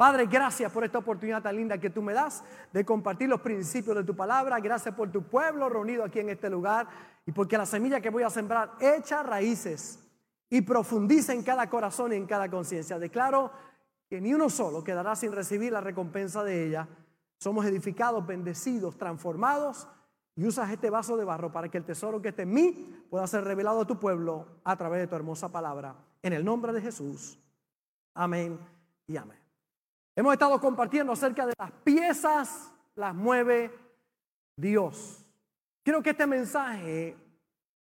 Padre, gracias por esta oportunidad tan linda que tú me das de compartir los principios de tu palabra. Gracias por tu pueblo reunido aquí en este lugar y porque la semilla que voy a sembrar echa raíces y profundiza en cada corazón y en cada conciencia. Declaro que ni uno solo quedará sin recibir la recompensa de ella. Somos edificados, bendecidos, transformados y usas este vaso de barro para que el tesoro que esté en mí pueda ser revelado a tu pueblo a través de tu hermosa palabra. En el nombre de Jesús. Amén y amén. Hemos estado compartiendo acerca de las piezas, las mueve Dios. Creo que este mensaje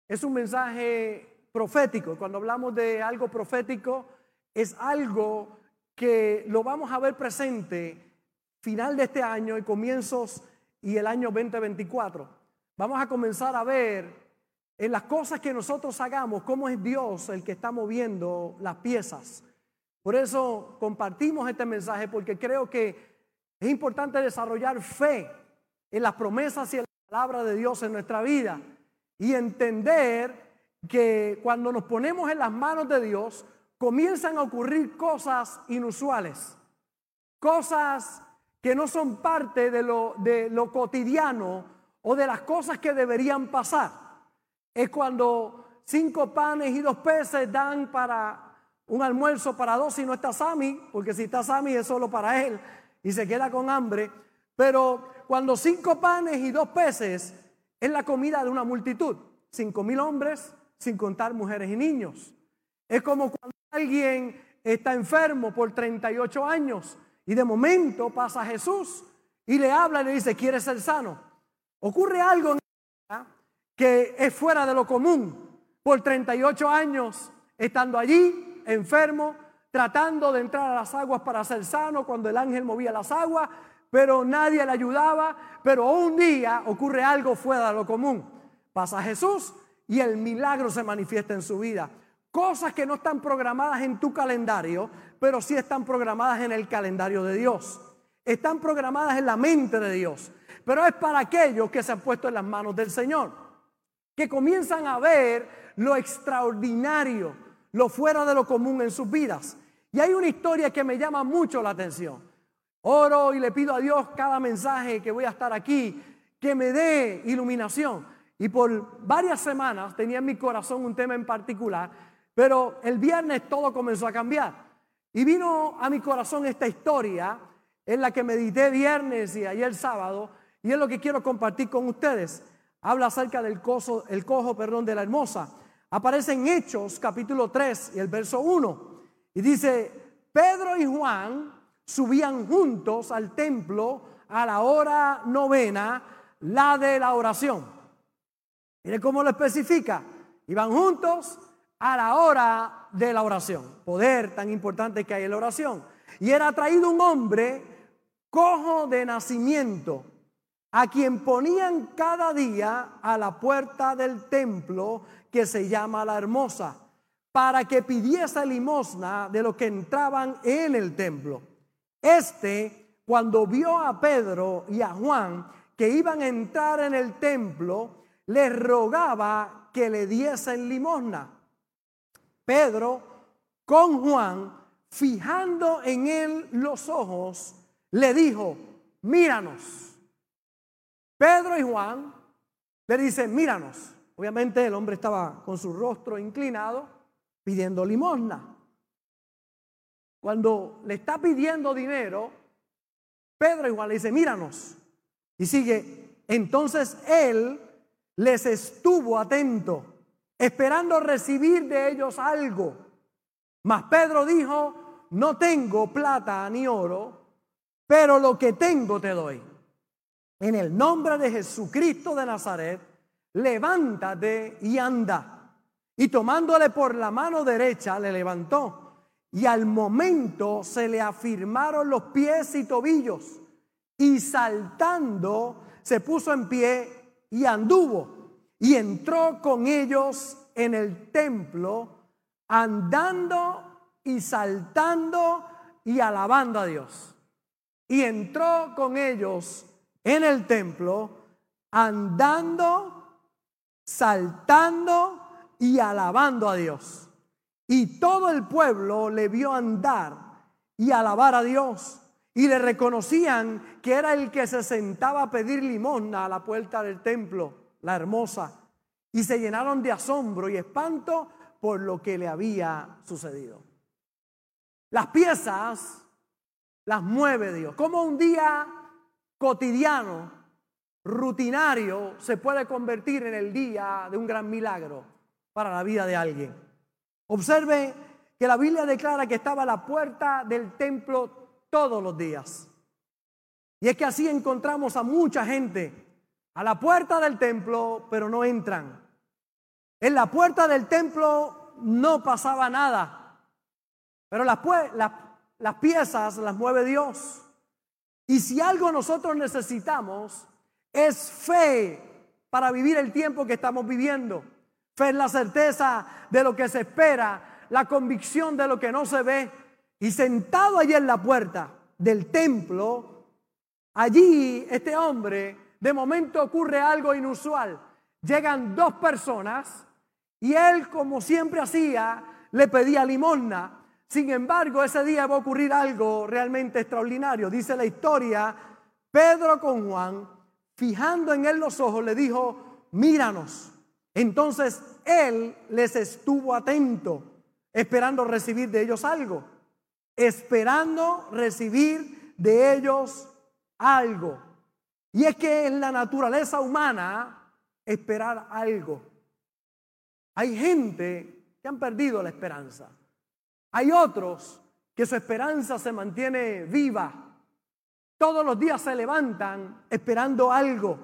es un mensaje profético. Cuando hablamos de algo profético, es algo que lo vamos a ver presente final de este año y comienzos y el año 2024. Vamos a comenzar a ver en las cosas que nosotros hagamos cómo es Dios el que está moviendo las piezas. Por eso compartimos este mensaje porque creo que es importante desarrollar fe en las promesas y en la palabra de Dios en nuestra vida y entender que cuando nos ponemos en las manos de Dios comienzan a ocurrir cosas inusuales, cosas que no son parte de lo, de lo cotidiano o de las cosas que deberían pasar. Es cuando cinco panes y dos peces dan para un almuerzo para dos si no está Sammy, porque si está Sammy es solo para él y se queda con hambre. Pero cuando cinco panes y dos peces es la comida de una multitud, cinco mil hombres, sin contar mujeres y niños. Es como cuando alguien está enfermo por 38 años y de momento pasa Jesús y le habla y le dice, ¿quieres ser sano? Ocurre algo que es fuera de lo común. Por 38 años estando allí, enfermo, tratando de entrar a las aguas para ser sano cuando el ángel movía las aguas, pero nadie le ayudaba. Pero un día ocurre algo fuera de lo común. Pasa Jesús y el milagro se manifiesta en su vida. Cosas que no están programadas en tu calendario, pero sí están programadas en el calendario de Dios. Están programadas en la mente de Dios. Pero es para aquellos que se han puesto en las manos del Señor, que comienzan a ver lo extraordinario, lo fuera de lo común en sus vidas. Y hay una historia que me llama mucho la atención. Oro y le pido a Dios cada mensaje que voy a estar aquí, que me dé iluminación. Y por varias semanas tenía en mi corazón un tema en particular, pero el viernes todo comenzó a cambiar. Y vino a mi corazón esta historia en la que medité viernes y ayer sábado, y es lo que quiero compartir con ustedes. Habla acerca del cojo, perdón, de la hermosa aparece en Hechos capítulo 3 y el verso 1. Y dice, Pedro y Juan subían juntos al templo a la hora novena, la de la oración. Mire cómo lo especifica. Iban juntos a la hora de la oración. Poder tan importante que hay en la oración. Y era traído un hombre cojo de nacimiento, a quien ponían cada día a la puerta del templo que se llama la hermosa, para que pidiese limosna de los que entraban en el templo. Este, cuando vio a Pedro y a Juan que iban a entrar en el templo, les rogaba que le diesen limosna. Pedro, con Juan, fijando en él los ojos, le dijo, míranos. Pedro y Juan le dicen, míranos. Obviamente el hombre estaba con su rostro inclinado pidiendo limosna. Cuando le está pidiendo dinero, Pedro igual le dice, míranos. Y sigue, entonces él les estuvo atento, esperando recibir de ellos algo. Mas Pedro dijo, no tengo plata ni oro, pero lo que tengo te doy. En el nombre de Jesucristo de Nazaret, levántate y anda. Y tomándole por la mano derecha, le levantó. Y al momento se le afirmaron los pies y tobillos. Y saltando, se puso en pie y anduvo. Y entró con ellos en el templo, andando y saltando y alabando a Dios. Y entró con ellos en el templo, andando saltando y alabando a Dios. Y todo el pueblo le vio andar y alabar a Dios. Y le reconocían que era el que se sentaba a pedir limosna a la puerta del templo, la hermosa. Y se llenaron de asombro y espanto por lo que le había sucedido. Las piezas las mueve Dios. Como un día cotidiano, rutinario, se puede convertir en el día de un gran milagro para la vida de alguien. Observe que la Biblia declara que estaba a la puerta del templo todos los días. Y es que así encontramos a mucha gente a la puerta del templo, pero no entran. En la puerta del templo no pasaba nada, pero las, las piezas las mueve Dios. Y si algo nosotros necesitamos es fe para vivir el tiempo que estamos viviendo. Fe es la certeza de lo que se espera, la convicción de lo que no se ve. Y sentado allí en la puerta del templo, allí este hombre, de momento ocurre algo inusual. Llegan dos personas y él, como siempre hacía, le pedía limosna. Sin embargo, ese día va a ocurrir algo realmente extraordinario. Dice la historia, Pedro con Juan, fijando en él los ojos, le dijo, míranos. Entonces él les estuvo atento, esperando recibir de ellos algo, esperando recibir de ellos algo. Y es que en la naturaleza humana esperar algo. Hay gente que han perdido la esperanza. Hay otros que su esperanza se mantiene viva. Todos los días se levantan esperando algo.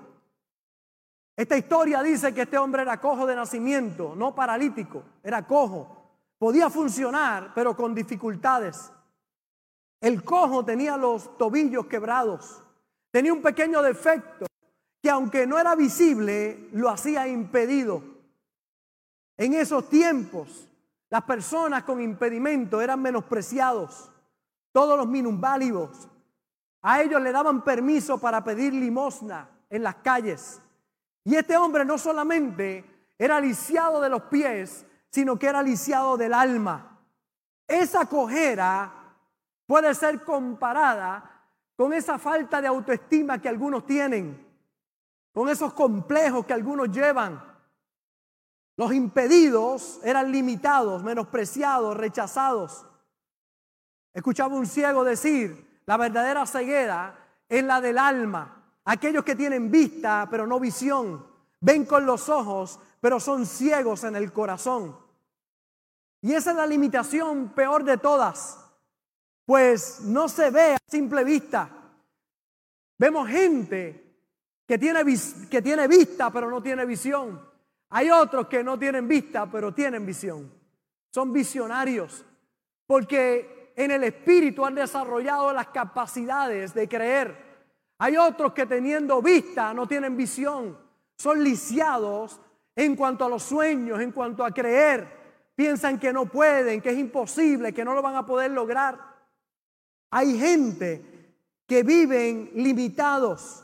Esta historia dice que este hombre era cojo de nacimiento, no paralítico, era cojo. Podía funcionar, pero con dificultades. El cojo tenía los tobillos quebrados, tenía un pequeño defecto que aunque no era visible, lo hacía impedido. En esos tiempos, las personas con impedimento eran menospreciados. Todos los minusválidos. A ellos le daban permiso para pedir limosna en las calles. Y este hombre no solamente era lisiado de los pies, sino que era lisiado del alma. Esa cojera puede ser comparada con esa falta de autoestima que algunos tienen, con esos complejos que algunos llevan. Los impedidos eran limitados, menospreciados, rechazados. Escuchaba un ciego decir, la verdadera ceguera es la del alma. Aquellos que tienen vista pero no visión, ven con los ojos pero son ciegos en el corazón. Y esa es la limitación peor de todas, pues no se ve a simple vista. Vemos gente que tiene, que tiene vista pero no tiene visión. Hay otros que no tienen vista pero tienen visión. Son visionarios porque en el espíritu han desarrollado las capacidades de creer hay otros que teniendo vista no tienen visión. Son lisiados en cuanto a los sueños, en cuanto a creer. Piensan que no pueden, que es imposible, que no lo van a poder lograr. Hay gente que viven limitados.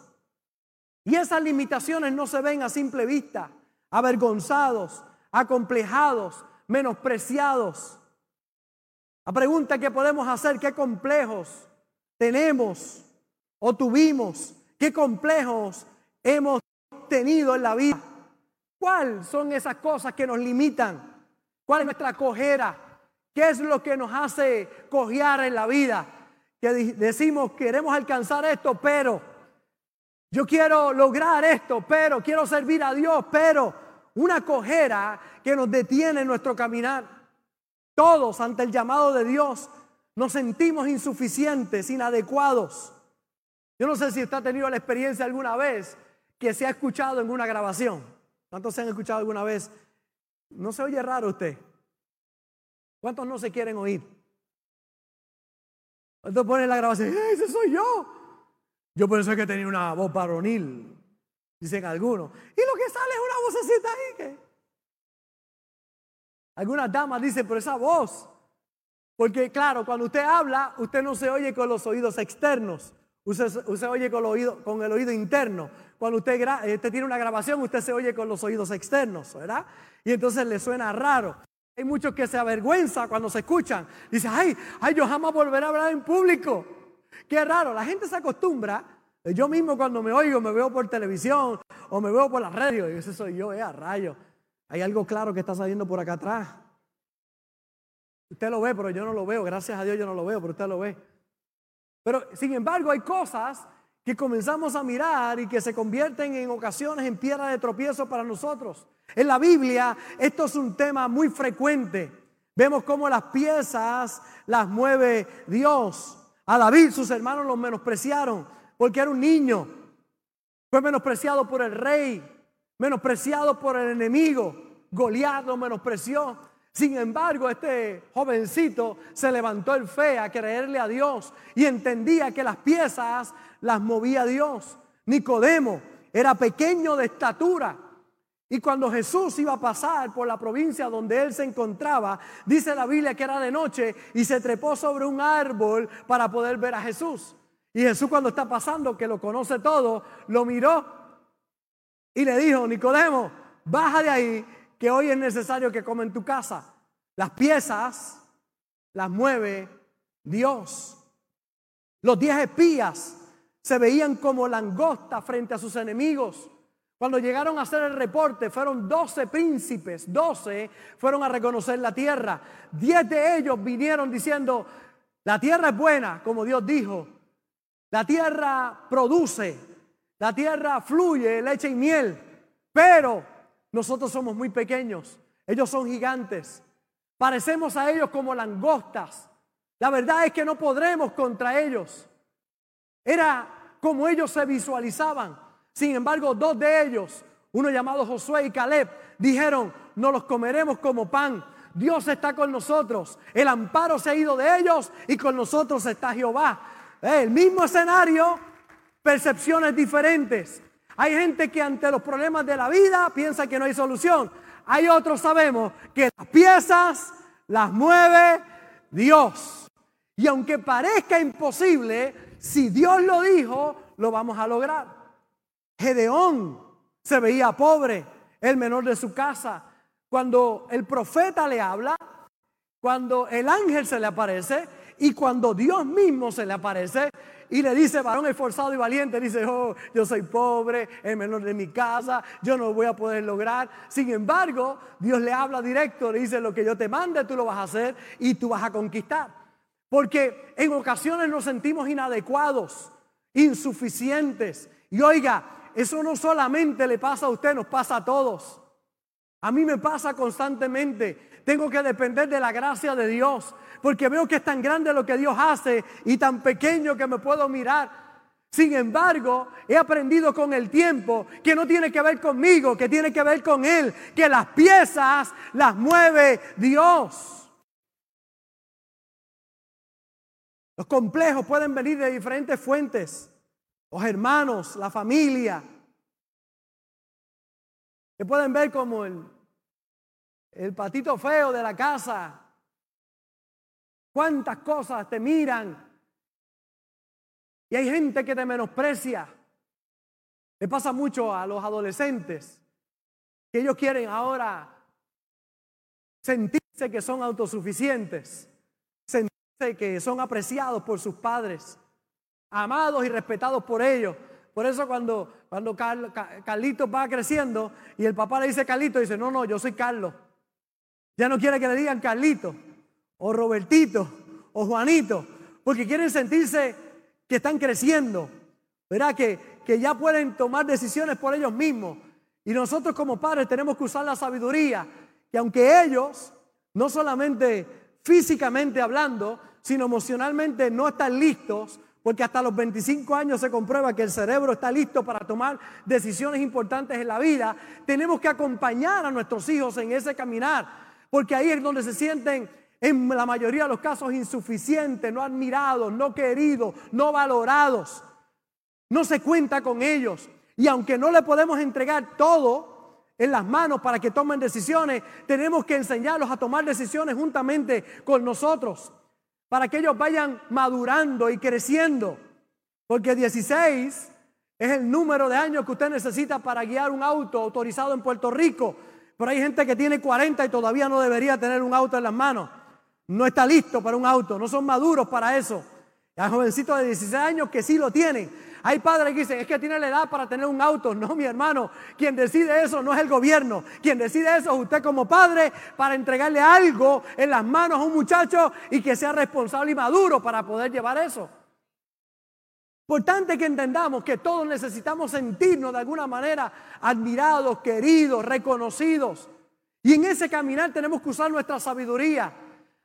Y esas limitaciones no se ven a simple vista. Avergonzados, acomplejados, menospreciados. La pregunta que podemos hacer, ¿qué complejos tenemos o tuvimos, qué complejos hemos tenido en la vida. ¿Cuáles son esas cosas que nos limitan? ¿Cuál es nuestra cojera? ¿Qué es lo que nos hace cojear en la vida? Que decimos, queremos alcanzar esto, pero yo quiero lograr esto, pero quiero servir a Dios, pero una cojera que nos detiene en nuestro caminar. Todos ante el llamado de Dios nos sentimos insuficientes, inadecuados. Yo no sé si usted ha tenido la experiencia alguna vez que se ha escuchado en una grabación. ¿Cuántos se han escuchado alguna vez? ¿No se oye raro usted? ¿Cuántos no se quieren oír? ¿Cuántos ponen la grabación? ¡Eh, ¡Ese soy yo! Yo pensé que tenía una voz varonil, dicen algunos. Y lo que sale es una vocecita ahí que... Algunas damas dicen, pero esa voz. Porque claro, cuando usted habla, usted no se oye con los oídos externos. Usted, oye con el, oído, interno. Cuando usted, usted tiene una grabación, usted se oye con los oídos externos, ¿verdad? Y entonces le suena raro. Hay muchos que se avergüenzan cuando se escuchan. Dicen, ay, ay, yo jamás volveré a hablar en público. Qué raro, la gente se acostumbra. Yo mismo cuando me oigo, me veo por televisión o me veo por la radio. Y ese soy yo, eh, a rayo. Hay algo claro que está saliendo por acá atrás. Usted lo ve, pero yo no lo veo. Gracias a Dios yo no lo veo, pero usted lo ve. Pero sin embargo hay cosas que comenzamos a mirar y que se convierten en ocasiones en piedra de tropiezo para nosotros. En la Biblia esto es un tema muy frecuente. Vemos cómo las piezas las mueve Dios. A David sus hermanos lo menospreciaron porque era un niño. Fue menospreciado por el rey, menospreciado por el enemigo. Goliat lo menospreció. Sin embargo, este jovencito se levantó el fe a creerle a Dios y entendía que las piezas las movía Dios. Nicodemo era pequeño de estatura. Y cuando Jesús iba a pasar por la provincia donde él se encontraba, dice la Biblia que era de noche y se trepó sobre un árbol para poder ver a Jesús. Y Jesús cuando está pasando, que lo conoce todo, lo miró y le dijo, Nicodemo, baja de ahí que hoy es necesario que coma en tu casa. Las piezas las mueve Dios. Los diez espías se veían como langosta frente a sus enemigos. Cuando llegaron a hacer el reporte, fueron doce príncipes, doce fueron a reconocer la tierra. Diez de ellos vinieron diciendo, la tierra es buena, como Dios dijo. La tierra produce, la tierra fluye leche y miel, pero nosotros somos muy pequeños, ellos son gigantes. Parecemos a ellos como langostas. La verdad es que no podremos contra ellos. Era como ellos se visualizaban. Sin embargo, dos de ellos, uno llamado Josué y Caleb, dijeron, no los comeremos como pan. Dios está con nosotros. El amparo se ha ido de ellos y con nosotros está Jehová. El mismo escenario, percepciones diferentes. Hay gente que ante los problemas de la vida piensa que no hay solución. Hay otros sabemos que las piezas las mueve Dios. Y aunque parezca imposible, si Dios lo dijo, lo vamos a lograr. Gedeón se veía pobre, el menor de su casa. Cuando el profeta le habla, cuando el ángel se le aparece y cuando Dios mismo se le aparece, y le dice, varón esforzado y valiente, dice, oh, yo soy pobre, el menor de mi casa, yo no voy a poder lograr. Sin embargo, Dios le habla directo, le dice, lo que yo te mande, tú lo vas a hacer y tú vas a conquistar. Porque en ocasiones nos sentimos inadecuados, insuficientes. Y oiga, eso no solamente le pasa a usted, nos pasa a todos. A mí me pasa constantemente. Tengo que depender de la gracia de Dios porque veo que es tan grande lo que Dios hace y tan pequeño que me puedo mirar. Sin embargo, he aprendido con el tiempo que no tiene que ver conmigo, que tiene que ver con Él, que las piezas las mueve Dios. Los complejos pueden venir de diferentes fuentes, los hermanos, la familia, que pueden ver como el, el patito feo de la casa, cuántas cosas te miran. Y hay gente que te menosprecia. Le pasa mucho a los adolescentes que ellos quieren ahora sentirse que son autosuficientes, sentirse que son apreciados por sus padres, amados y respetados por ellos. Por eso cuando, cuando Carlitos va creciendo y el papá le dice Carlito, dice, no, no, yo soy Carlos. Ya no quiere que le digan Carlito o Robertito o Juanito, porque quieren sentirse que están creciendo, ¿verdad? Que, que ya pueden tomar decisiones por ellos mismos. Y nosotros como padres tenemos que usar la sabiduría, que aunque ellos, no solamente físicamente hablando, sino emocionalmente no están listos, porque hasta los 25 años se comprueba que el cerebro está listo para tomar decisiones importantes en la vida, tenemos que acompañar a nuestros hijos en ese caminar, porque ahí es donde se sienten en la mayoría de los casos insuficientes, no admirados, no queridos, no valorados. No se cuenta con ellos. Y aunque no le podemos entregar todo en las manos para que tomen decisiones, tenemos que enseñarlos a tomar decisiones juntamente con nosotros, para que ellos vayan madurando y creciendo. Porque 16 es el número de años que usted necesita para guiar un auto autorizado en Puerto Rico. Pero hay gente que tiene 40 y todavía no debería tener un auto en las manos. No está listo para un auto, no son maduros para eso. Hay jovencitos de 16 años que sí lo tienen. Hay padres que dicen, es que tiene la edad para tener un auto. No, mi hermano, quien decide eso no es el gobierno. Quien decide eso es usted como padre para entregarle algo en las manos a un muchacho y que sea responsable y maduro para poder llevar eso. Importante que entendamos que todos necesitamos sentirnos de alguna manera admirados, queridos, reconocidos. Y en ese caminar tenemos que usar nuestra sabiduría.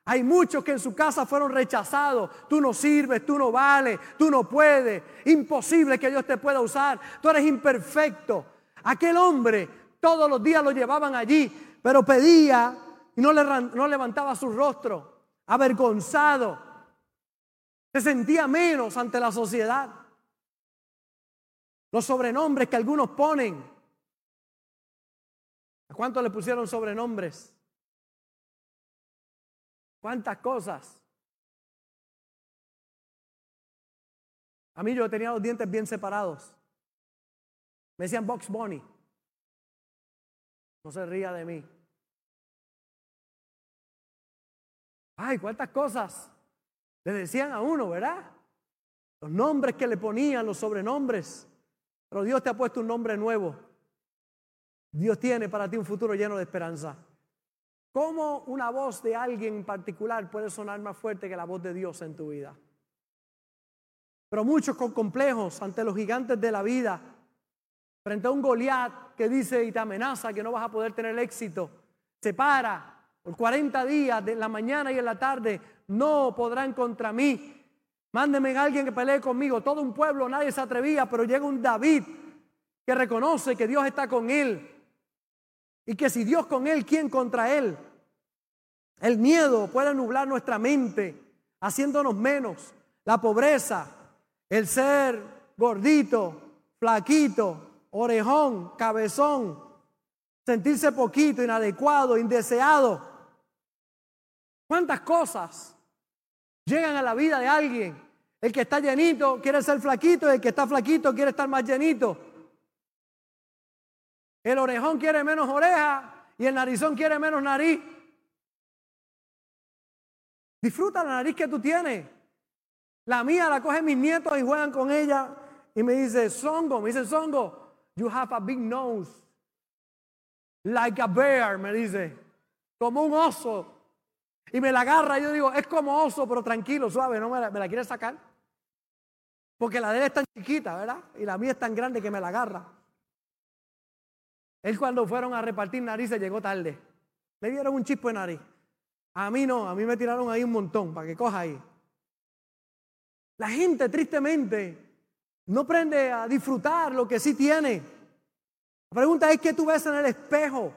Hay muchos que en su casa fueron rechazados. Tú no sirves, tú no vales, tú no puedes. Imposible que Dios te pueda usar. Tú eres imperfecto. Aquel hombre todos los días lo llevaban allí, pero pedía y no, no levantaba su rostro, avergonzado. Se sentía menos ante la sociedad. Los sobrenombres que algunos ponen. ¿A cuántos le pusieron sobrenombres? ¿Cuántas cosas? A mí yo tenía los dientes bien separados. Me decían Box Bunny. No se ría de mí. Ay, cuántas cosas le decían a uno, ¿verdad? Los nombres que le ponían, los sobrenombres. Pero Dios te ha puesto un nombre nuevo. Dios tiene para ti un futuro lleno de esperanza. ¿Cómo una voz de alguien en particular puede sonar más fuerte que la voz de Dios en tu vida? Pero muchos con complejos ante los gigantes de la vida, frente a un Goliat que dice y te amenaza que no vas a poder tener éxito, se para por 40 días, de la mañana y en la tarde, no podrán contra mí. Mándenme a alguien que pelee conmigo. Todo un pueblo, nadie se atrevía, pero llega un David que reconoce que Dios está con él. Y que si Dios con él, ¿quién contra él? El miedo puede nublar nuestra mente, haciéndonos menos. La pobreza, el ser gordito, flaquito, orejón, cabezón, sentirse poquito, inadecuado, indeseado. ¿Cuántas cosas llegan a la vida de alguien? El que está llenito quiere ser flaquito, el que está flaquito quiere estar más llenito. El orejón quiere menos oreja y el narizón quiere menos nariz. Disfruta la nariz que tú tienes. La mía la cogen mis nietos y juegan con ella. Y me dice, Songo, me dice, Songo, you have a big nose. Like a bear, me dice. Como un oso. Y me la agarra y yo digo, es como oso, pero tranquilo, suave, no me la, me la quiere sacar. Porque la de él es tan chiquita, ¿verdad? Y la mía es tan grande que me la agarra. Él cuando fueron a repartir narices llegó tarde. Le dieron un chispo de nariz. A mí no, a mí me tiraron ahí un montón para que coja ahí. La gente tristemente no aprende a disfrutar lo que sí tiene. La pregunta es, ¿qué tú ves en el espejo?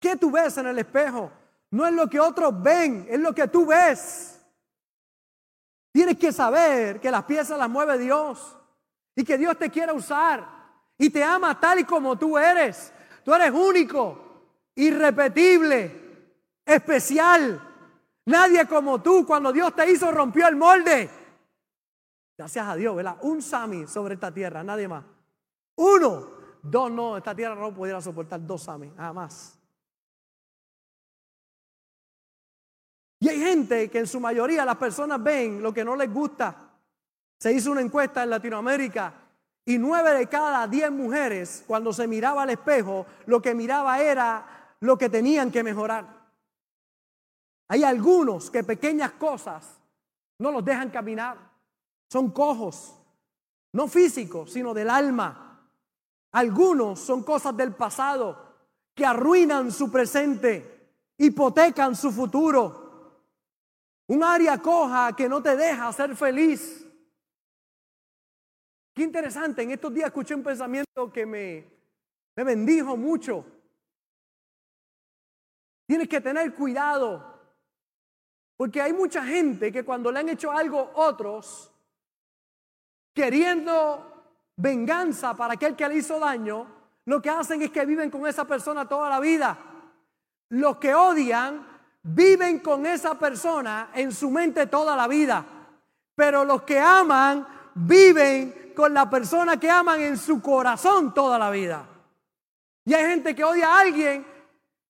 ¿Qué tú ves en el espejo? No es lo que otros ven, es lo que tú ves. Tienes que saber que las piezas las mueve Dios y que Dios te quiere usar y te ama tal y como tú eres. Tú eres único, irrepetible especial. Nadie como tú, cuando Dios te hizo, rompió el molde. Gracias a Dios, ¿verdad? Un Sami sobre esta tierra, nadie más. Uno, dos no, esta tierra no pudiera soportar dos Sami, nada más. Y hay gente que en su mayoría las personas ven lo que no les gusta. Se hizo una encuesta en Latinoamérica y nueve de cada diez mujeres, cuando se miraba al espejo, lo que miraba era lo que tenían que mejorar. Hay algunos que pequeñas cosas no los dejan caminar. Son cojos, no físicos, sino del alma. Algunos son cosas del pasado que arruinan su presente, hipotecan su futuro. Un área coja que no te deja ser feliz. Qué interesante, en estos días escuché un pensamiento que me, me bendijo mucho. Tienes que tener cuidado porque hay mucha gente que cuando le han hecho algo otros, queriendo venganza para aquel que le hizo daño, lo que hacen es que viven con esa persona toda la vida. Los que odian viven con esa persona en su mente toda la vida. Pero los que aman viven con la persona que aman en su corazón toda la vida. Y hay gente que odia a alguien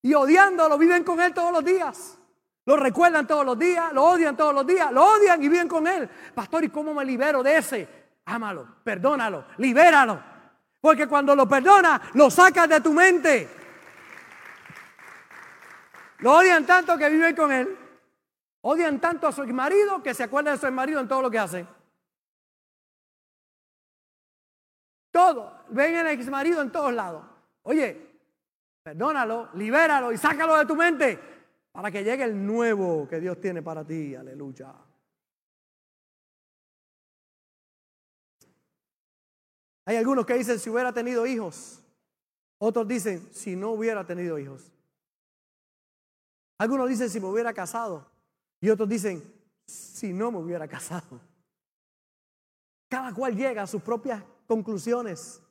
y odiándolo viven con él todos los días. Lo recuerdan todos los días, lo odian todos los días, lo odian y viven con él. Pastor, ¿y cómo me libero de ese? Ámalo, perdónalo, libéralo. Porque cuando lo perdona, lo sacas de tu mente. Lo odian tanto que viven con él. Odian tanto a su marido que se acuerdan de su marido en todo lo que hacen. Todo. Ven el ex marido en todos lados. Oye, perdónalo, libéralo y sácalo de tu mente para que llegue el nuevo que Dios tiene para ti. Aleluya. Hay algunos que dicen si hubiera tenido hijos. Otros dicen si no hubiera tenido hijos. Algunos dicen si me hubiera casado. Y otros dicen si no me hubiera casado. Cada cual llega a sus propias conclusiones.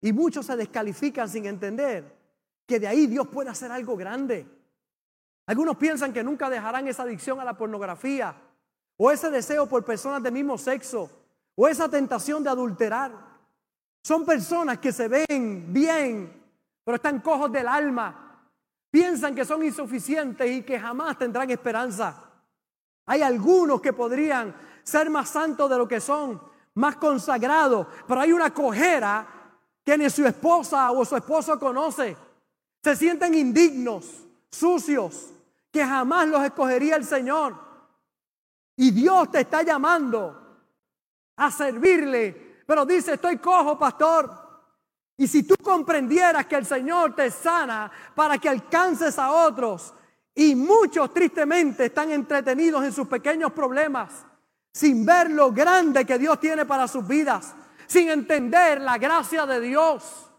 Y muchos se descalifican sin entender que de ahí Dios puede hacer algo grande. Algunos piensan que nunca dejarán esa adicción a la pornografía o ese deseo por personas del mismo sexo o esa tentación de adulterar. Son personas que se ven bien, pero están cojos del alma. Piensan que son insuficientes y que jamás tendrán esperanza. Hay algunos que podrían ser más santos de lo que son, más consagrados, pero hay una cojera que ni su esposa o su esposo conoce. Se sienten indignos, sucios, que jamás los escogería el Señor. Y Dios te está llamando a servirle, pero dice, estoy cojo, pastor. Y si tú comprendieras que el Señor te sana para que alcances a otros, y muchos tristemente están entretenidos en sus pequeños problemas, sin ver lo grande que Dios tiene para sus vidas, sin entender la gracia de Dios,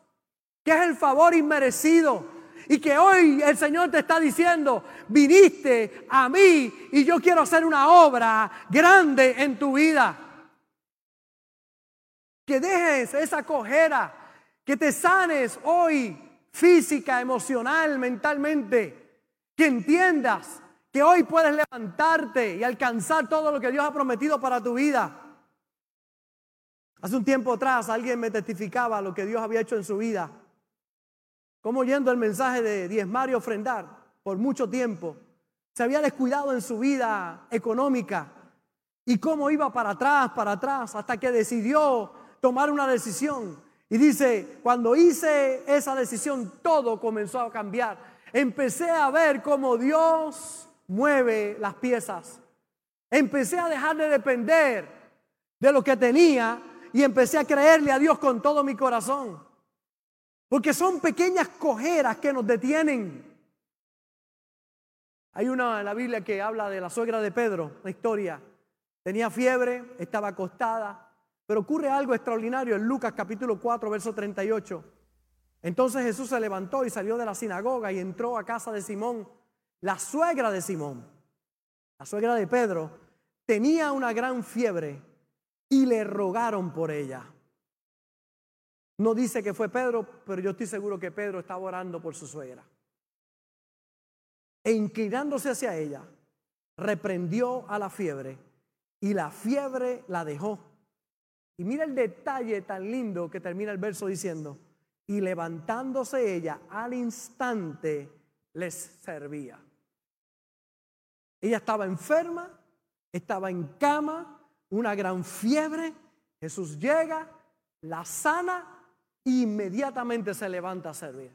que es el favor inmerecido. Y que hoy el Señor te está diciendo, viniste a mí y yo quiero hacer una obra grande en tu vida. Que dejes esa cojera, que te sanes hoy física, emocional, mentalmente. Que entiendas que hoy puedes levantarte y alcanzar todo lo que Dios ha prometido para tu vida. Hace un tiempo atrás alguien me testificaba lo que Dios había hecho en su vida. Como oyendo el mensaje de diezmar y ofrendar por mucho tiempo, se había descuidado en su vida económica y cómo iba para atrás, para atrás, hasta que decidió tomar una decisión. Y dice, cuando hice esa decisión, todo comenzó a cambiar. Empecé a ver cómo Dios mueve las piezas. Empecé a dejar de depender de lo que tenía y empecé a creerle a Dios con todo mi corazón. Porque son pequeñas cojeras que nos detienen. Hay una en la Biblia que habla de la suegra de Pedro, la historia. Tenía fiebre, estaba acostada, pero ocurre algo extraordinario en Lucas capítulo 4, verso 38. Entonces Jesús se levantó y salió de la sinagoga y entró a casa de Simón la suegra de Simón, la suegra de Pedro, tenía una gran fiebre y le rogaron por ella. No dice que fue Pedro, pero yo estoy seguro que Pedro estaba orando por su suegra. E inclinándose hacia ella, reprendió a la fiebre y la fiebre la dejó. Y mira el detalle tan lindo que termina el verso diciendo, y levantándose ella al instante les servía. Ella estaba enferma, estaba en cama, una gran fiebre. Jesús llega, la sana inmediatamente se levanta a servir.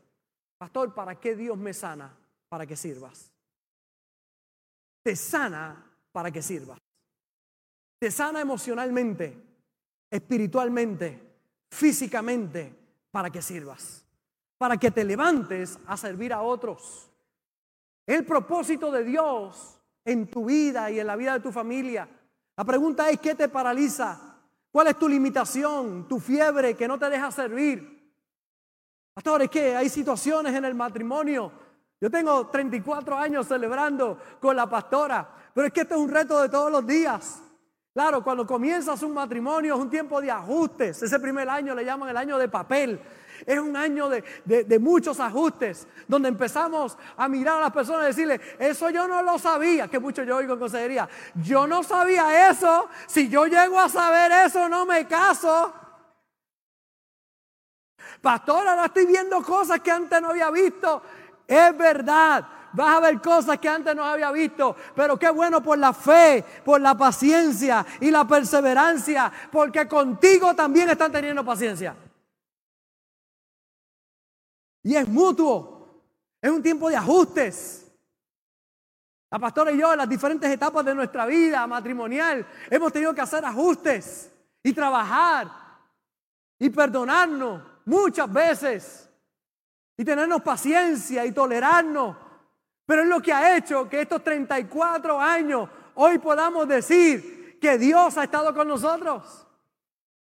Pastor, ¿para qué Dios me sana? Para que sirvas. Te sana para que sirvas. Te sana emocionalmente, espiritualmente, físicamente, para que sirvas. Para que te levantes a servir a otros. El propósito de Dios en tu vida y en la vida de tu familia. La pregunta es, ¿qué te paraliza? ¿Cuál es tu limitación, tu fiebre que no te deja servir? Pastor, es que hay situaciones en el matrimonio. Yo tengo 34 años celebrando con la pastora, pero es que este es un reto de todos los días. Claro, cuando comienzas un matrimonio es un tiempo de ajustes. Ese primer año le llaman el año de papel. Es un año de, muchos ajustes, donde empezamos a mirar a las personas y decirle, eso yo no lo sabía, que mucho yo oigo en consejería, yo no sabía eso, si yo llego a saber eso no me caso. Pastor, ahora estoy viendo cosas que antes no había visto. Es verdad. Vas a ver cosas que antes no había visto, pero qué bueno por la fe, por la paciencia y la perseverancia, porque contigo también están teniendo paciencia. Y es mutuo, es un tiempo de ajustes. La pastora y yo en las diferentes etapas de nuestra vida matrimonial hemos tenido que hacer ajustes y trabajar y perdonarnos muchas veces y tenernos paciencia y tolerarnos. Pero es lo que ha hecho que estos 34 años hoy podamos decir que Dios ha estado con nosotros,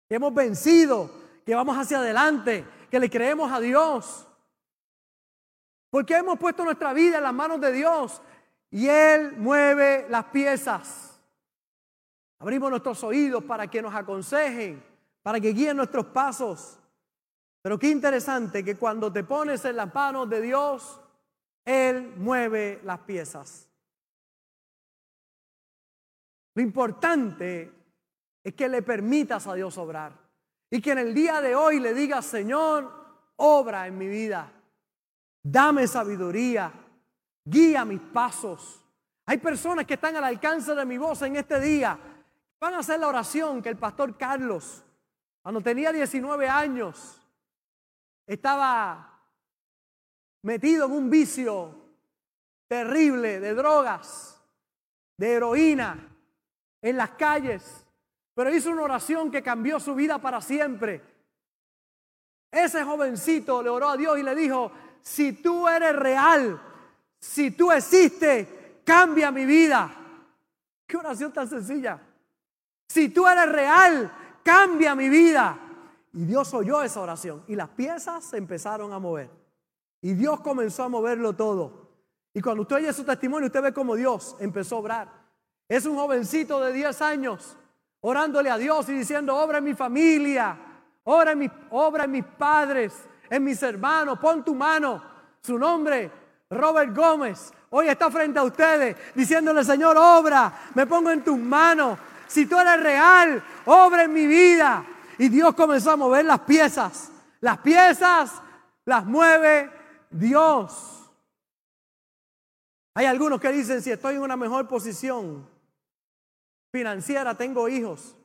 que hemos vencido, que vamos hacia adelante, que le creemos a Dios. Porque hemos puesto nuestra vida en las manos de Dios y Él mueve las piezas. Abrimos nuestros oídos para que nos aconsejen, para que guíen nuestros pasos. Pero qué interesante que cuando te pones en las manos de Dios, Él mueve las piezas. Lo importante es que le permitas a Dios obrar y que en el día de hoy le digas, Señor, obra en mi vida, dame sabiduría, guía mis pasos. Hay personas que están al alcance de mi voz en este día. Van a hacer la oración que el pastor Carlos, cuando tenía 19 años, estaba metido en un vicio terrible de drogas, de heroína, en las calles, pero hizo una oración que cambió su vida para siempre. Ese jovencito le oró a Dios y le dijo, si tú eres real, si tú existes, cambia mi vida. Qué oración tan sencilla. Si tú eres real, cambia mi vida. Y Dios oyó esa oración y las piezas se empezaron a mover. Y Dios comenzó a moverlo todo. Y cuando usted oye su testimonio, usted ve cómo Dios empezó a obrar. Es un jovencito de 10 años orándole a Dios y diciendo, obra en mi familia, obra en, mi, obra en mis padres, en mis hermanos, pon tu mano. Su nombre Robert Gómez hoy está frente a ustedes diciéndole, Señor, obra, me pongo en tus manos. Si tú eres real, obra en mi vida. Y Dios comenzó a mover las piezas. Las piezas las mueve Dios. Hay algunos que dicen, si estoy en una mejor posición financiera, tengo hijos.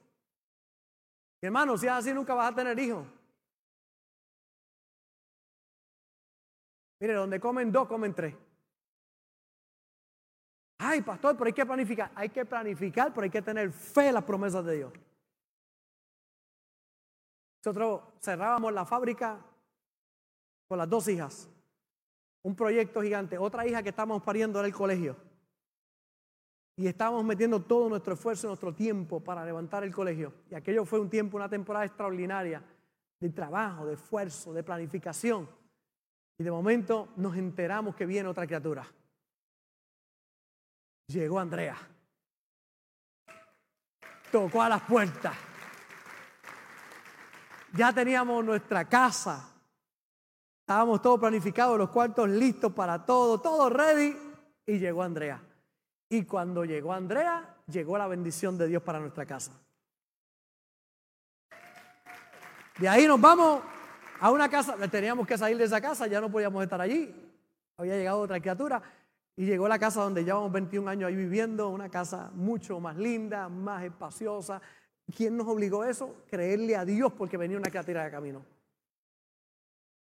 hermano, si es así, nunca vas a tener hijos. Mire, donde comen dos, comen tres. Ay, pastor, pero hay que planificar. Hay que planificar, pero hay que tener fe en las promesas de Dios. Nosotros cerrábamos la fábrica con las dos hijas. Un proyecto gigante. Otra hija que estábamos pariendo en el colegio. Y estábamos metiendo todo nuestro esfuerzo, nuestro tiempo para levantar el colegio. Y aquello fue un tiempo, una temporada extraordinaria de trabajo, de esfuerzo, de planificación. Y de momento nos enteramos que viene otra criatura. Llegó Andrea. Tocó a las puertas. Ya teníamos nuestra casa. Estábamos todos planificados, los cuartos listos para todo, todo ready. Y llegó Andrea. Y cuando llegó Andrea, llegó la bendición de Dios para nuestra casa. De ahí nos vamos a una casa, teníamos que salir de esa casa, ya no podíamos estar allí. Había llegado otra criatura y llegó a la casa donde llevamos 21 años ahí viviendo, una casa mucho más linda, más espaciosa. ¿Quién nos obligó a eso? Creerle a Dios porque venía una criatura de camino.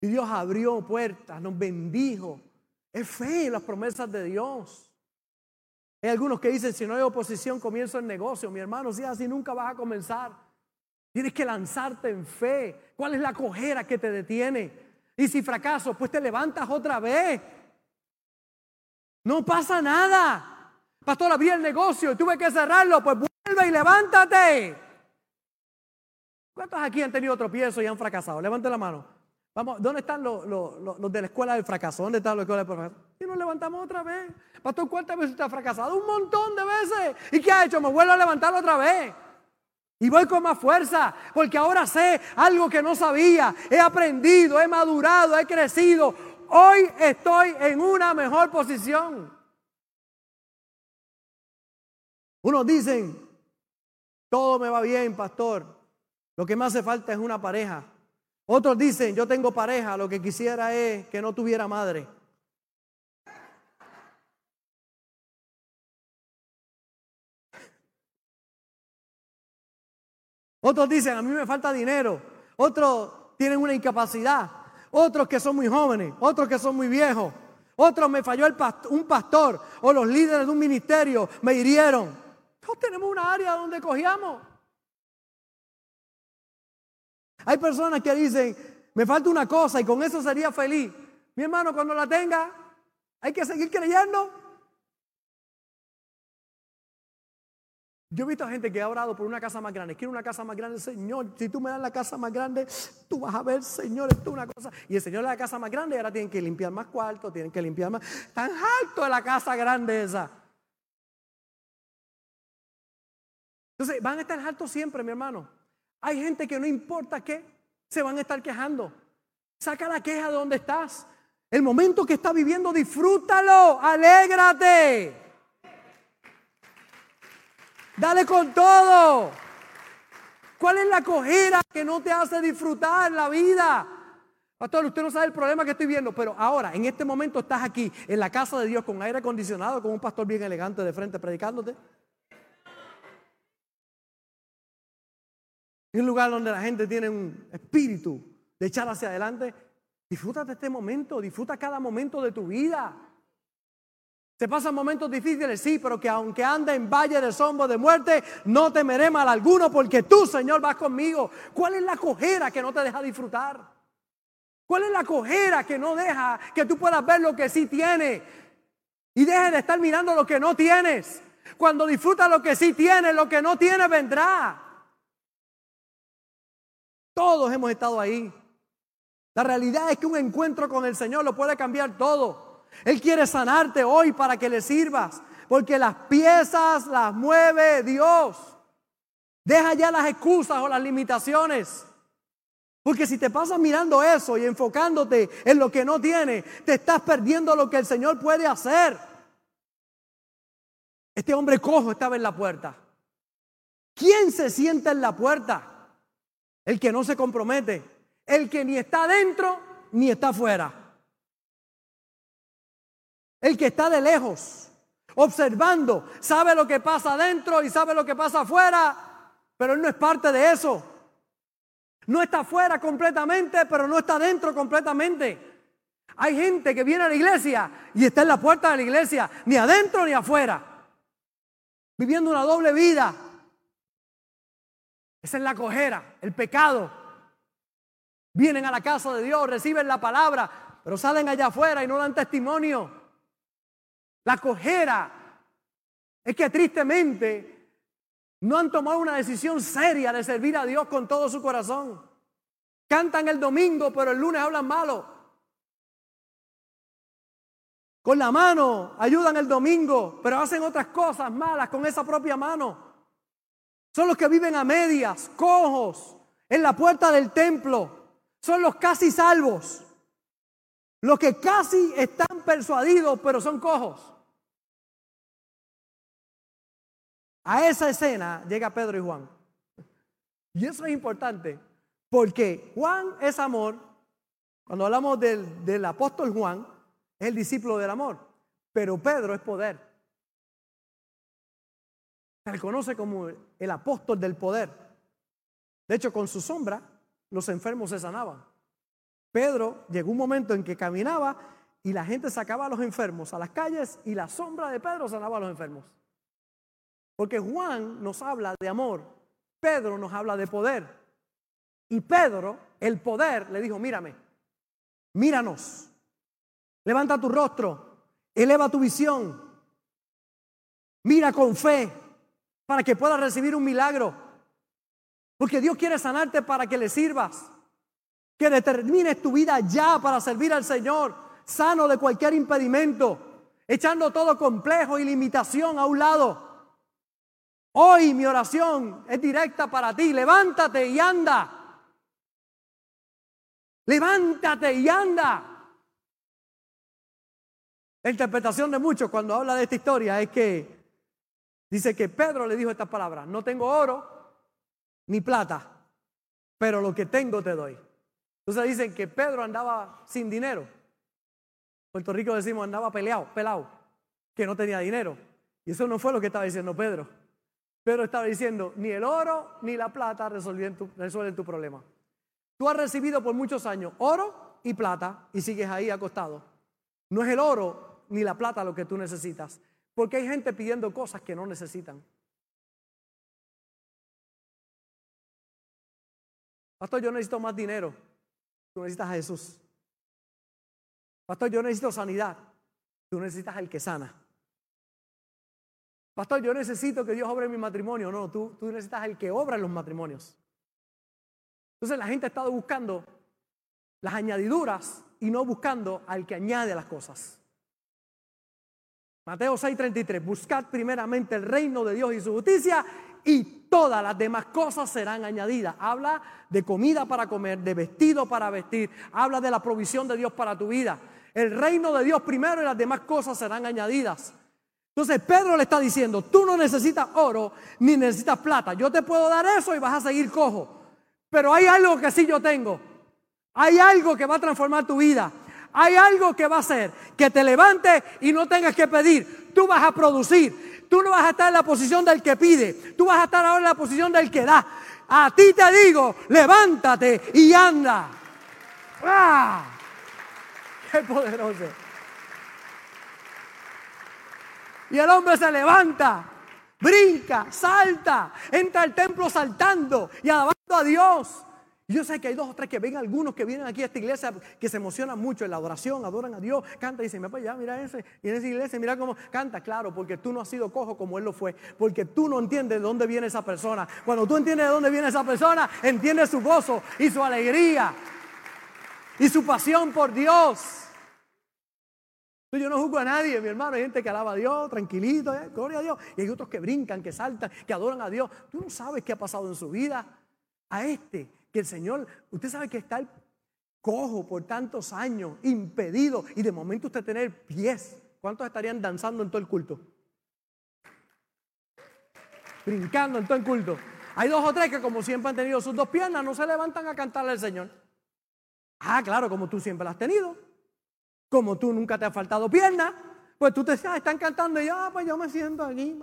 Y Dios abrió puertas, nos bendijo. Es fe en las promesas de Dios. Hay algunos que dicen, si no hay oposición, comienzo el negocio. Mi hermano, si así nunca vas a comenzar. Tienes que lanzarte en fe. ¿Cuál es la cojera que te detiene? Y si fracaso, pues te levantas otra vez. No pasa nada. Pastor, abrí el negocio y tuve que cerrarlo. Pues vuelve y levántate. ¿Cuántos aquí han tenido tropiezo y han fracasado? Levanten la mano. Vamos, ¿dónde están los, de la escuela del fracaso? ¿Dónde están los de la escuela del fracaso? Y nos levantamos otra vez. Pastor, ¿cuántas veces usted ha fracasado? Un montón de veces. ¿Y qué ha hecho? Me vuelvo a levantarlo otra vez. Y voy con más fuerza, porque ahora sé algo que no sabía. He aprendido, he madurado, he crecido. Hoy estoy en una mejor posición. Unos dicen, todo me va bien, pastor. Lo que me hace falta es una pareja. Otros dicen, yo tengo pareja, lo que quisiera es que no tuviera madre. Otros dicen, a mí me falta dinero. Otros tienen una incapacidad. Otros que son muy jóvenes. Otros que son muy viejos. Otros me falló el un pastor o los líderes de un ministerio me hirieron. Todos tenemos una área donde cogíamos. Hay personas que dicen, me falta una cosa y con eso sería feliz. Mi hermano, cuando la tenga, hay que seguir creyendo. Yo he visto gente que ha orado por una casa más grande. Quiero una casa más grande, Señor. Si tú me das la casa más grande, tú vas a ver, Señor, esto es una cosa. Y el Señor le da la casa más grande y ahora tienen que limpiar más cuartos, tienen que limpiar más. Tan alto de la casa grande esa. Entonces, van a estar altos siempre, mi hermano. Hay gente que no importa qué, se van a estar quejando. Saca la queja de donde estás. El momento que estás viviendo, disfrútalo, alégrate. Dale con todo. ¿Cuál es la cojera que no te hace disfrutar la vida? Pastor, usted no sabe el problema que estoy viendo, pero ahora, en este momento estás aquí, en la casa de Dios, con aire acondicionado, con un pastor bien elegante de frente predicándote. Un lugar donde la gente tiene un espíritu de echar hacia adelante. Disfruta de este momento, disfruta cada momento de tu vida. Se pasan momentos difíciles, sí, pero que aunque ande en valle de sombra de muerte, no temeré mal alguno porque tú, Señor, vas conmigo. ¿Cuál es la cojera que no te deja disfrutar? ¿Cuál es la cojera que no deja que tú puedas ver lo que sí tienes? Y deje de estar mirando lo que no tienes. Cuando disfrutas lo que sí tienes, lo que no tienes vendrá. Todos hemos estado ahí. La realidad es que un encuentro con el Señor lo puede cambiar todo. Él quiere sanarte hoy para que le sirvas, porque las piezas las mueve Dios. Deja ya las excusas o las limitaciones. Porque si te pasas mirando eso y enfocándote en lo que no tiene, te estás perdiendo lo que el Señor puede hacer. Este hombre cojo estaba en la puerta. ¿Quién se sienta en la puerta? El que no se compromete, el que ni está dentro ni está afuera. El que está de lejos, observando, sabe lo que pasa adentro y sabe lo que pasa afuera, pero él no es parte de eso. No está afuera completamente, pero no está dentro completamente. Hay gente que viene a la iglesia y está en la puerta de la iglesia, ni adentro ni afuera, viviendo una doble vida, esa es la cojera, el pecado. Vienen a la casa de Dios, reciben la palabra, pero salen allá afuera y no dan testimonio. La cojera es que tristemente no han tomado una decisión seria de servir a Dios con todo su corazón. Cantan el domingo, pero el lunes hablan malo. Con la mano ayudan el domingo, pero hacen otras cosas malas con esa propia mano. Son los que viven a medias, cojos, en la puerta del templo. Son los casi salvos. Los que casi están persuadidos, pero son cojos. A esa escena llega Pedro y Juan. Y eso es importante, porque Juan es amor. Cuando hablamos del, del apóstol Juan, es el discípulo del amor. Pero Pedro es poder. Se conoce como el apóstol del poder. De hecho, con su sombra, los enfermos se sanaban. Pedro llegó un momento en que caminaba y la gente sacaba a los enfermos a las calles y la sombra de Pedro sanaba a los enfermos. Porque Juan nos habla de amor, Pedro nos habla de poder. Y Pedro, el poder, le dijo, mírame, míranos, levanta tu rostro, eleva tu visión, mira con fe, para que puedas recibir un milagro. Porque Dios quiere sanarte para que le sirvas. Que determines tu vida ya para servir al Señor, sano de cualquier impedimento, echando todo complejo y limitación a un lado. Hoy mi oración es directa para ti. Levántate y anda. Levántate y anda. La interpretación de muchos cuando habla de esta historia es que Dice que Pedro le dijo estas palabras, no tengo oro ni plata, pero lo que tengo te doy. Entonces dicen que Pedro andaba sin dinero. Puerto Rico decimos andaba peleado, pelado, que no tenía dinero. Y eso no fue lo que estaba diciendo Pedro. Pedro estaba diciendo, ni el oro ni la plata resuelven tu, resuelven tu problema. Tú has recibido por muchos años oro y plata y sigues ahí acostado. No es el oro ni la plata lo que tú necesitas. Porque hay gente pidiendo cosas que no necesitan. Pastor, yo necesito más dinero. Tú necesitas a Jesús. Pastor, yo necesito sanidad. Tú necesitas al que sana. Pastor, yo necesito que Dios obre mi matrimonio. No, tú, tú necesitas al que obra en los matrimonios. Entonces la gente ha estado buscando las añadiduras y no buscando al que añade las cosas. Mateo 6:33, buscad primeramente el reino de Dios y su justicia y todas las demás cosas serán añadidas. Habla de comida para comer, de vestido para vestir, habla de la provisión de Dios para tu vida. El reino de Dios primero y las demás cosas serán añadidas. Entonces Pedro le está diciendo, tú no necesitas oro ni necesitas plata. Yo te puedo dar eso y vas a seguir cojo. Pero hay algo que sí yo tengo. Hay algo que va a transformar tu vida. Hay algo que va a hacer que te levante y no tengas que pedir. Tú vas a producir. Tú no vas a estar en la posición del que pide. Tú vas a estar ahora en la posición del que da. A ti te digo, levántate y anda. ¡Ah! ¡Qué poderoso! Y el hombre se levanta, brinca, salta, entra al templo saltando y alabando a Dios. Yo sé que hay dos o tres que ven algunos que vienen aquí a esta iglesia que se emocionan mucho en la adoración, adoran a Dios, canta y dicen, para allá, mira ese, y en esa iglesia, mira cómo canta, claro, porque tú no has sido cojo como él lo fue, porque tú no entiendes de dónde viene esa persona. Cuando tú entiendes de dónde viene esa persona, entiendes su gozo y su alegría y su pasión por Dios. Yo no juzgo a nadie, mi hermano. Hay gente que alaba a Dios, tranquilito, ¿eh? gloria a Dios. Y hay otros que brincan, que saltan, que adoran a Dios. Tú no sabes qué ha pasado en su vida. A este que el Señor, usted sabe que está el cojo por tantos años, impedido, y de momento usted tener pies. ¿Cuántos estarían danzando en todo el culto? Brincando en todo el culto. Hay dos o tres que como siempre han tenido sus dos piernas, no se levantan a cantarle al Señor. Ah, claro, como tú siempre las has tenido. Como tú nunca te ha faltado piernas, pues tú te ah, están cantando y yo, ah, pues yo me siento aquí.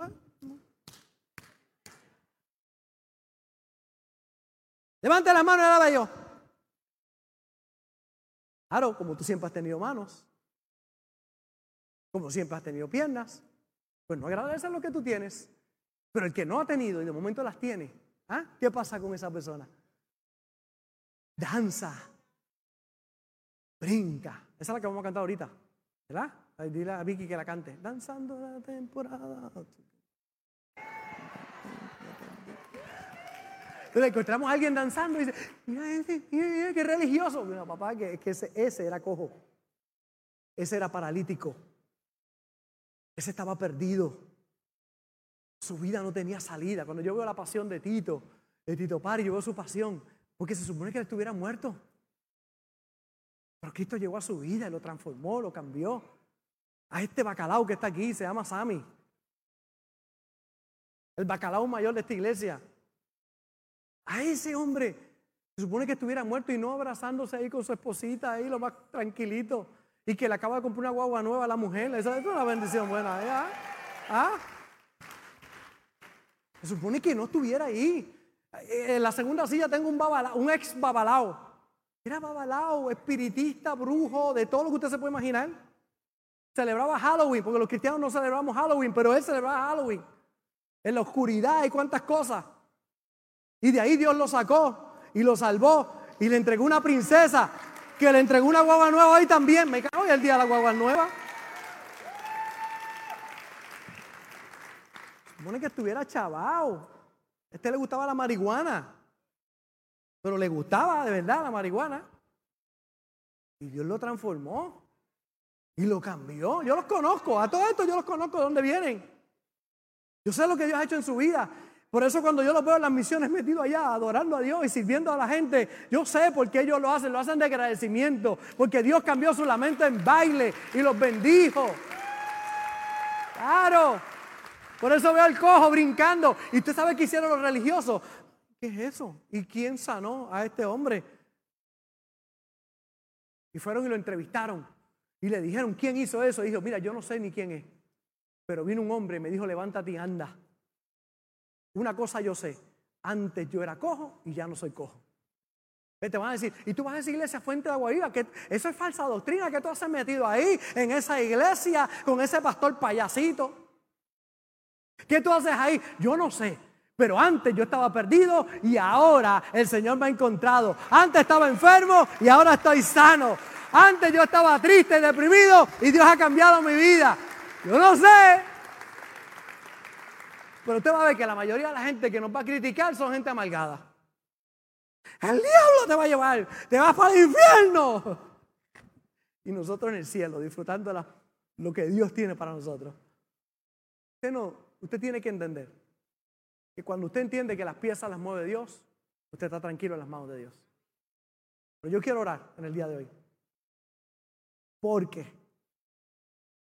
Levante la mano y la yo. Claro, como tú siempre has tenido manos, como siempre has tenido piernas, pues no agradece lo que tú tienes. Pero el que no ha tenido y de momento las tiene, ¿ah? ¿qué pasa con esa persona? Danza, brinca. Esa es la que vamos a cantar ahorita, ¿verdad? Dile a Vicky que la cante. Danzando la temporada. Entonces encontramos a alguien danzando y dice, mira ese, mira, qué religioso. Mira, papá, que, ese era cojo. Ese era paralítico. Ese estaba perdido. Su vida no tenía salida. Cuando yo veo la pasión de Tito, de Tito Pari, yo veo su pasión, porque se supone que él estuviera muerto. Pero Cristo llegó a su vida y lo transformó, lo cambió. A este bacalao que está aquí, se llama Sammy. El bacalao mayor de esta iglesia. A ese hombre se supone que estuviera muerto y no abrazándose ahí con su esposita ahí lo más tranquilito y que le acaba de comprar una guagua nueva a la mujer. Esa es una bendición buena. ¿eh? ¿Ah? ¿Ah? Se supone que no estuviera ahí. En la segunda silla tengo un, un ex babalao. Era babalao, espiritista, brujo, de todo lo que usted se puede imaginar. Celebraba Halloween, porque los cristianos no celebramos Halloween, pero él celebraba Halloween. En la oscuridad y cuántas cosas. Y de ahí Dios lo sacó y lo salvó y le entregó una princesa que le entregó una guagua nueva hoy también. Me cago hoy el día de la guagua nueva. Supone que estuviera chavao. este le gustaba la marihuana. Pero le gustaba de verdad la marihuana. Y Dios lo transformó. Y lo cambió. Yo los conozco. A todo esto yo los conozco de dónde vienen. Yo sé lo que Dios ha hecho en su vida. Por eso cuando yo los veo en las misiones metidos allá, adorando a Dios y sirviendo a la gente, yo sé por qué ellos lo hacen, lo hacen de agradecimiento, porque Dios cambió su lamento en baile y los bendijo. Claro. Por eso veo al cojo brincando. Y usted sabe qué hicieron los religiosos. ¿Qué es eso? ¿Y quién sanó a este hombre? Y fueron y lo entrevistaron. Y le dijeron, ¿quién hizo eso? Y dijo, mira, yo no sé ni quién es. Pero vino un hombre y me dijo, levántate y anda. Una cosa yo sé, antes yo era cojo y ya no soy cojo. Te van a decir, y tú vas a esa iglesia Fuente de Agua Viva, que eso es falsa doctrina, que tú has metido ahí, en esa iglesia, con ese pastor payasito. ¿Qué tú haces ahí? Yo no sé. Pero antes yo estaba perdido y ahora el Señor me ha encontrado. Antes estaba enfermo y ahora estoy sano. Antes yo estaba triste y deprimido y Dios ha cambiado mi vida. Yo no sé. Pero usted va a ver que la mayoría de la gente que nos va a criticar son gente amargada. El diablo te va a llevar, te vas para el infierno. Y nosotros en el cielo, disfrutando lo que Dios tiene para nosotros. Usted, no, usted tiene que entender que cuando usted entiende que las piezas las mueve Dios, usted está tranquilo en las manos de Dios. Pero yo quiero orar en el día de hoy. Porque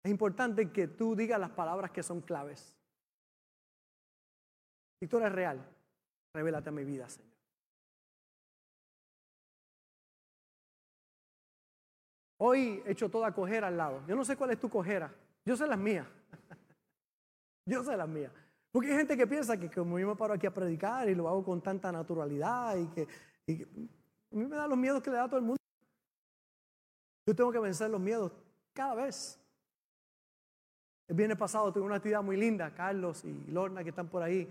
es importante que tú digas las palabras que son claves. Si tú eres real, revélate a mi vida, Señor. Hoy he hecho toda cojera al lado. Yo no sé cuál es tu cojera. Yo sé las mías. Yo sé las mías. Porque hay gente que piensa que como yo me paro aquí a predicar y lo hago con tanta naturalidad y que, a mí me da los miedos que le da a todo el mundo. Yo tengo que vencer los miedos cada vez. El viernes pasado tuve una actividad muy linda. Carlos y Lorna que están por ahí.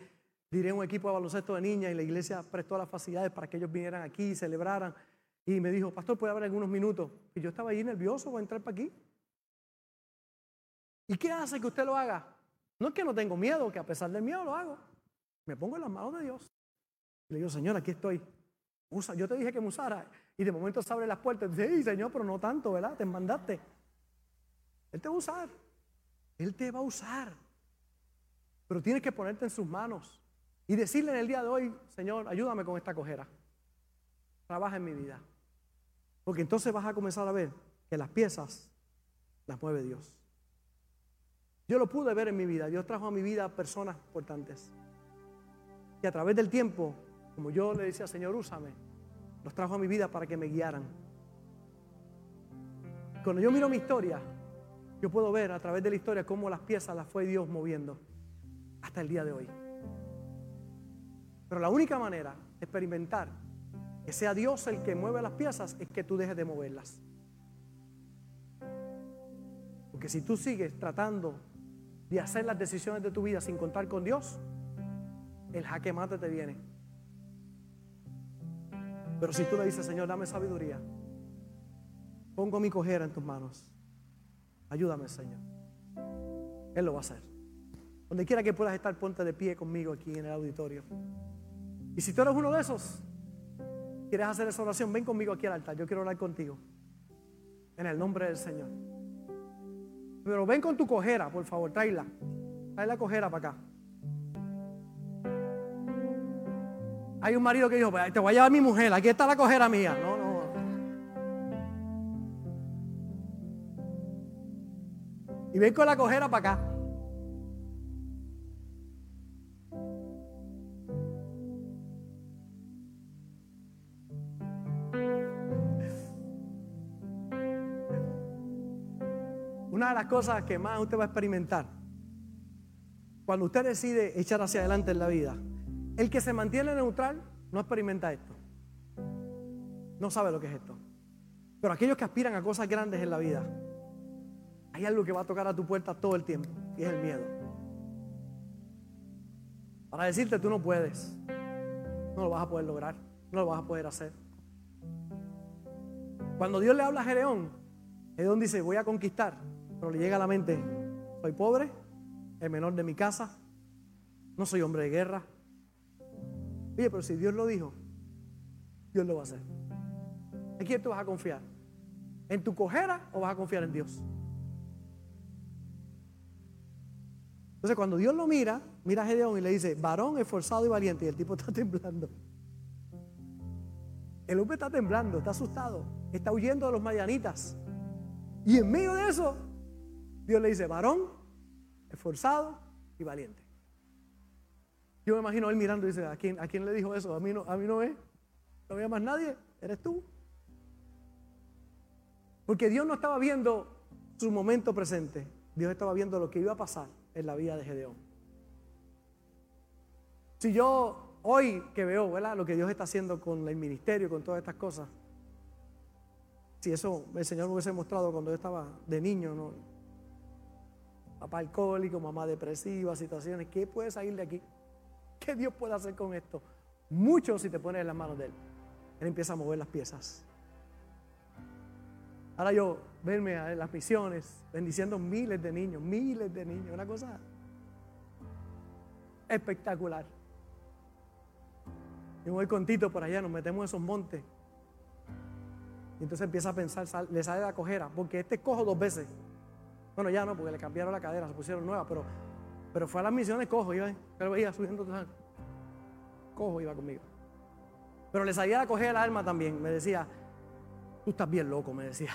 Diré un equipo de baloncesto de niñas y la iglesia prestó las facilidades para que ellos vinieran aquí y celebraran. Y me dijo, pastor, ¿puede haber algunos minutos? Y yo estaba ahí nervioso, voy a entrar para aquí. ¿Y qué hace que usted lo haga? No es que no tengo miedo, que a pesar del miedo lo hago. Me pongo en las manos de Dios. Y le digo, Señor, aquí estoy. Usa, yo te dije que me usara. Y de momento se abre las puertas y sí, Señor, pero no tanto, ¿verdad? Te mandaste. Él te va a usar. Él te va a usar. Pero tienes que ponerte en sus manos y decirle en el día de hoy, Señor, ayúdame con esta cojera. Trabaja en mi vida. Porque entonces vas a comenzar a ver que las piezas las mueve Dios. Yo lo pude ver en mi vida. Dios trajo a mi vida personas importantes. Y a través del tiempo, como yo le decía, Señor, úsame, los trajo a mi vida para que me guiaran. Cuando yo miro mi historia, yo puedo ver a través de la historia cómo las piezas las fue Dios moviendo hasta el día de hoy. Pero la única manera de experimentar que sea Dios el que mueve las piezas es que tú dejes de moverlas. Porque si tú sigues tratando de hacer las decisiones de tu vida sin contar con Dios, el jaque mate te viene. Pero si tú le dices, Señor, dame sabiduría, pongo mi cojera en tus manos, ayúdame, Señor. Él lo va a hacer. Donde quiera que puedas estar, ponte de pie conmigo aquí en el auditorio. Y si tú eres uno de esos, quieres hacer esa oración, ven conmigo aquí al altar. Yo quiero hablar contigo. En el nombre del Señor. Pero ven con tu cojera, por favor, tráela. Trae la cojera para acá. Hay un marido que dijo, te voy a llevar a mi mujer, aquí está la cojera mía. No, no. Y ven con la cojera para acá. Las cosas que más usted va a experimentar cuando usted decide echar hacia adelante en la vida el que se mantiene neutral no experimenta esto. No sabe lo que es esto. Pero aquellos que aspiran a cosas grandes en la vida, hay algo que va a tocar a tu puerta todo el tiempo y es el miedo. Para decirte tú no puedes, no lo vas a poder lograr, no lo vas a poder hacer. Cuando Dios le habla a Gedeón, Gedeón dice, voy a conquistar, pero le llega a la mente, soy pobre, el menor de mi casa, no soy hombre de guerra, Oye, pero si Dios lo dijo, Dios lo va a hacer. ¿En quién tú vas a confiar? ¿En tu cojera o vas a confiar en Dios? Entonces, cuando Dios lo mira, mira a Gedeón y le dice, varón esforzado y valiente, y el tipo está temblando. El hombre está temblando, está asustado, está huyendo de los madianitas. Y en medio de eso, Dios le dice, varón esforzado y valiente. Yo me imagino él mirando y dice, ¿a quién, ¿a quién le dijo eso? A mí no, a mí no es. No había más nadie, eres tú. Porque Dios no estaba viendo su momento presente, Dios estaba viendo lo que iba a pasar en la vida de Gedeón. Si yo hoy que veo ¿verdad? lo que Dios está haciendo con el ministerio, con todas estas cosas, si eso el Señor me hubiese mostrado cuando yo estaba de niño, ¿no? Papá alcohólico, mamá depresiva, situaciones, ¿qué puede salir de aquí? ¿Qué Dios puede hacer con esto? Mucho si te pones en las manos de Él. Él empieza a mover las piezas. Ahora yo verme en las misiones, bendiciendo miles de niños, miles de niños, una cosa espectacular. Yo voy con Tito por allá, nos metemos en esos montes. Y entonces empieza a pensar, le sale la cojera, porque este cojo dos veces. Bueno, ya no, porque le cambiaron la cadera, se pusieron nuevas, pero, pero fue a las misiones cojo, iba, pero iba subiendo, cojo iba conmigo. Pero le salía la cojera el alma también, me decía, tú estás bien loco, me decía.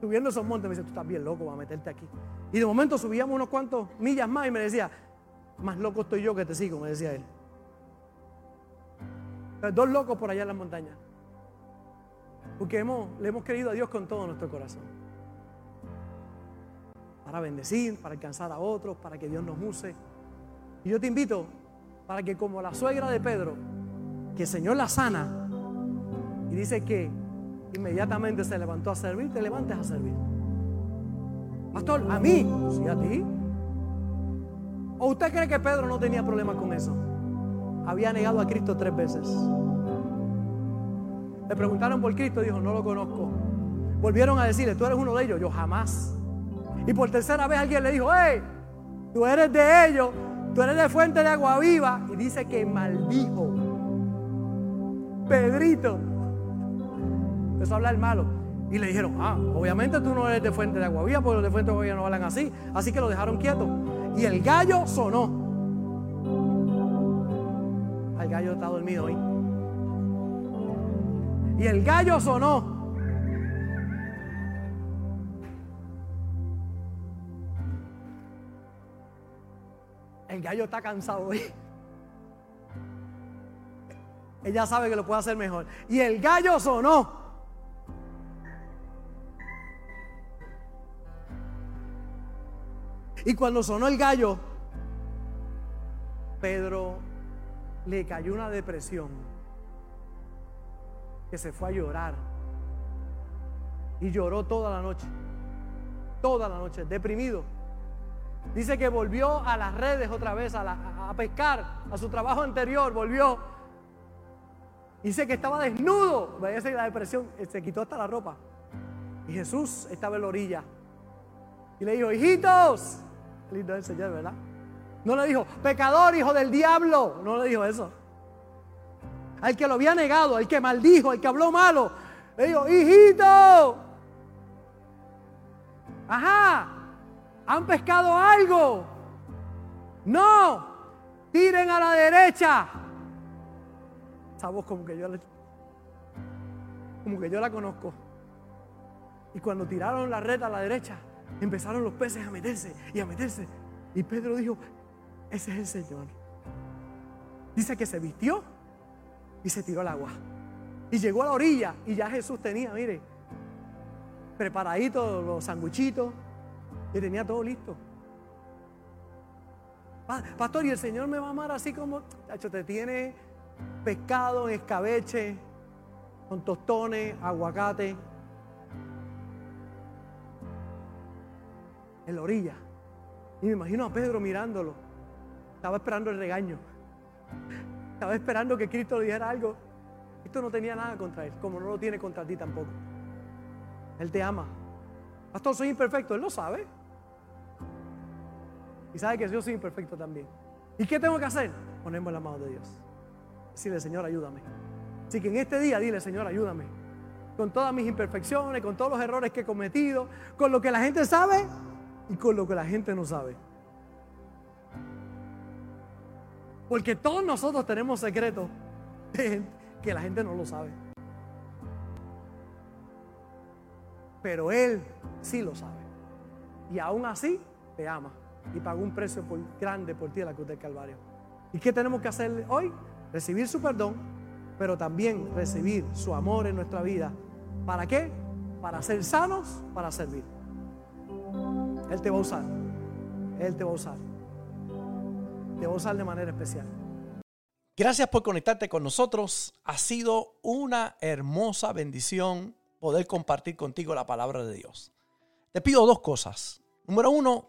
Subiendo esos montes me decía, tú estás bien loco, va a meterte aquí. Y de momento subíamos unos cuantos millas más y me decía, más loco estoy yo que te sigo, me decía él. Dos locos por allá en las montañas. Porque hemos, le hemos querido a Dios con todo nuestro corazón. Para bendecir, para alcanzar a otros, para que Dios nos use. Y yo te invito para que como la suegra de Pedro, que el Señor la sana, y dice que inmediatamente se levantó a servir, te levantes a servir. Pastor, a mí, sí a ti. ¿O usted cree que Pedro no tenía problemas con eso? había negado a Cristo tres veces. Le preguntaron por Cristo, dijo, no lo conozco. Volvieron a decirle, tú eres uno de ellos, yo jamás. Y por tercera vez alguien le dijo, hey, tú eres de ellos, tú eres de fuente de agua viva. Y dice que maldijo. Pedrito. Empezó a hablar malo. Y le dijeron, ah, obviamente tú no eres de fuente de agua viva, porque los de fuente de agua viva no hablan así. Así que lo dejaron quieto. Y el gallo sonó gallo está dormido hoy. Y el gallo sonó. El gallo está cansado hoy. Ella sabe que lo puede hacer mejor. Y el gallo sonó. Y cuando sonó el gallo, Pedro le cayó una depresión que se fue a llorar. Y lloró toda la noche. Toda la noche, deprimido. Dice que volvió a las redes otra vez, a, pescar, a su trabajo anterior, volvió. Dice que estaba desnudo. A la depresión, eh, se quitó hasta la ropa. Y Jesús estaba en la orilla. Y le dijo, hijitos. Lindo el Señor, ¿verdad? No le dijo, pecador, hijo del diablo. No le dijo eso. Al que lo había negado, al que maldijo, al que habló malo. Le dijo, hijito. Ajá. ¿Han pescado algo? No. Tiren a la derecha. Esa voz como que yo la, como que yo la conozco. Y cuando tiraron la red a la derecha, empezaron los peces a meterse y a meterse. Y Pedro dijo, ese es el Señor. Dice que se vistió y se tiró al agua. Y llegó a la orilla y ya Jesús tenía, mire, preparadito los sanguchitos y tenía todo listo. Pastor, y el Señor me va a amar así como, te tiene pescado en escabeche, con tostones, aguacate, en la orilla. Y me imagino a Pedro mirándolo. Estaba esperando el regaño. Estaba esperando que Cristo le dijera algo. Esto no tenía nada contra él, como no lo tiene contra ti tampoco. Él te ama. Pastor, soy imperfecto. Él lo sabe. Y sabe que yo soy imperfecto también. ¿Y qué tengo que hacer? Ponemos en la mano de Dios. Decirle, Señor, ayúdame. Así que en este día dile, Señor, ayúdame. Con todas mis imperfecciones, con todos los errores que he cometido, con lo que la gente sabe y con lo que la gente no sabe. Porque todos nosotros tenemos secretos que la gente no lo sabe. Pero Él sí lo sabe. Y aún así te ama. Y pagó un precio grande por ti en la cruz del Calvario. ¿Y qué tenemos que hacer hoy? Recibir su perdón, pero también recibir su amor en nuestra vida. ¿Para qué? para ser sanos, para servir. Él te va a usar. Él te va a usar. Te va a usar de manera especial. Gracias por conectarte con nosotros. Ha sido una hermosa bendición poder compartir contigo la palabra de Dios. Te pido dos cosas. Número uno,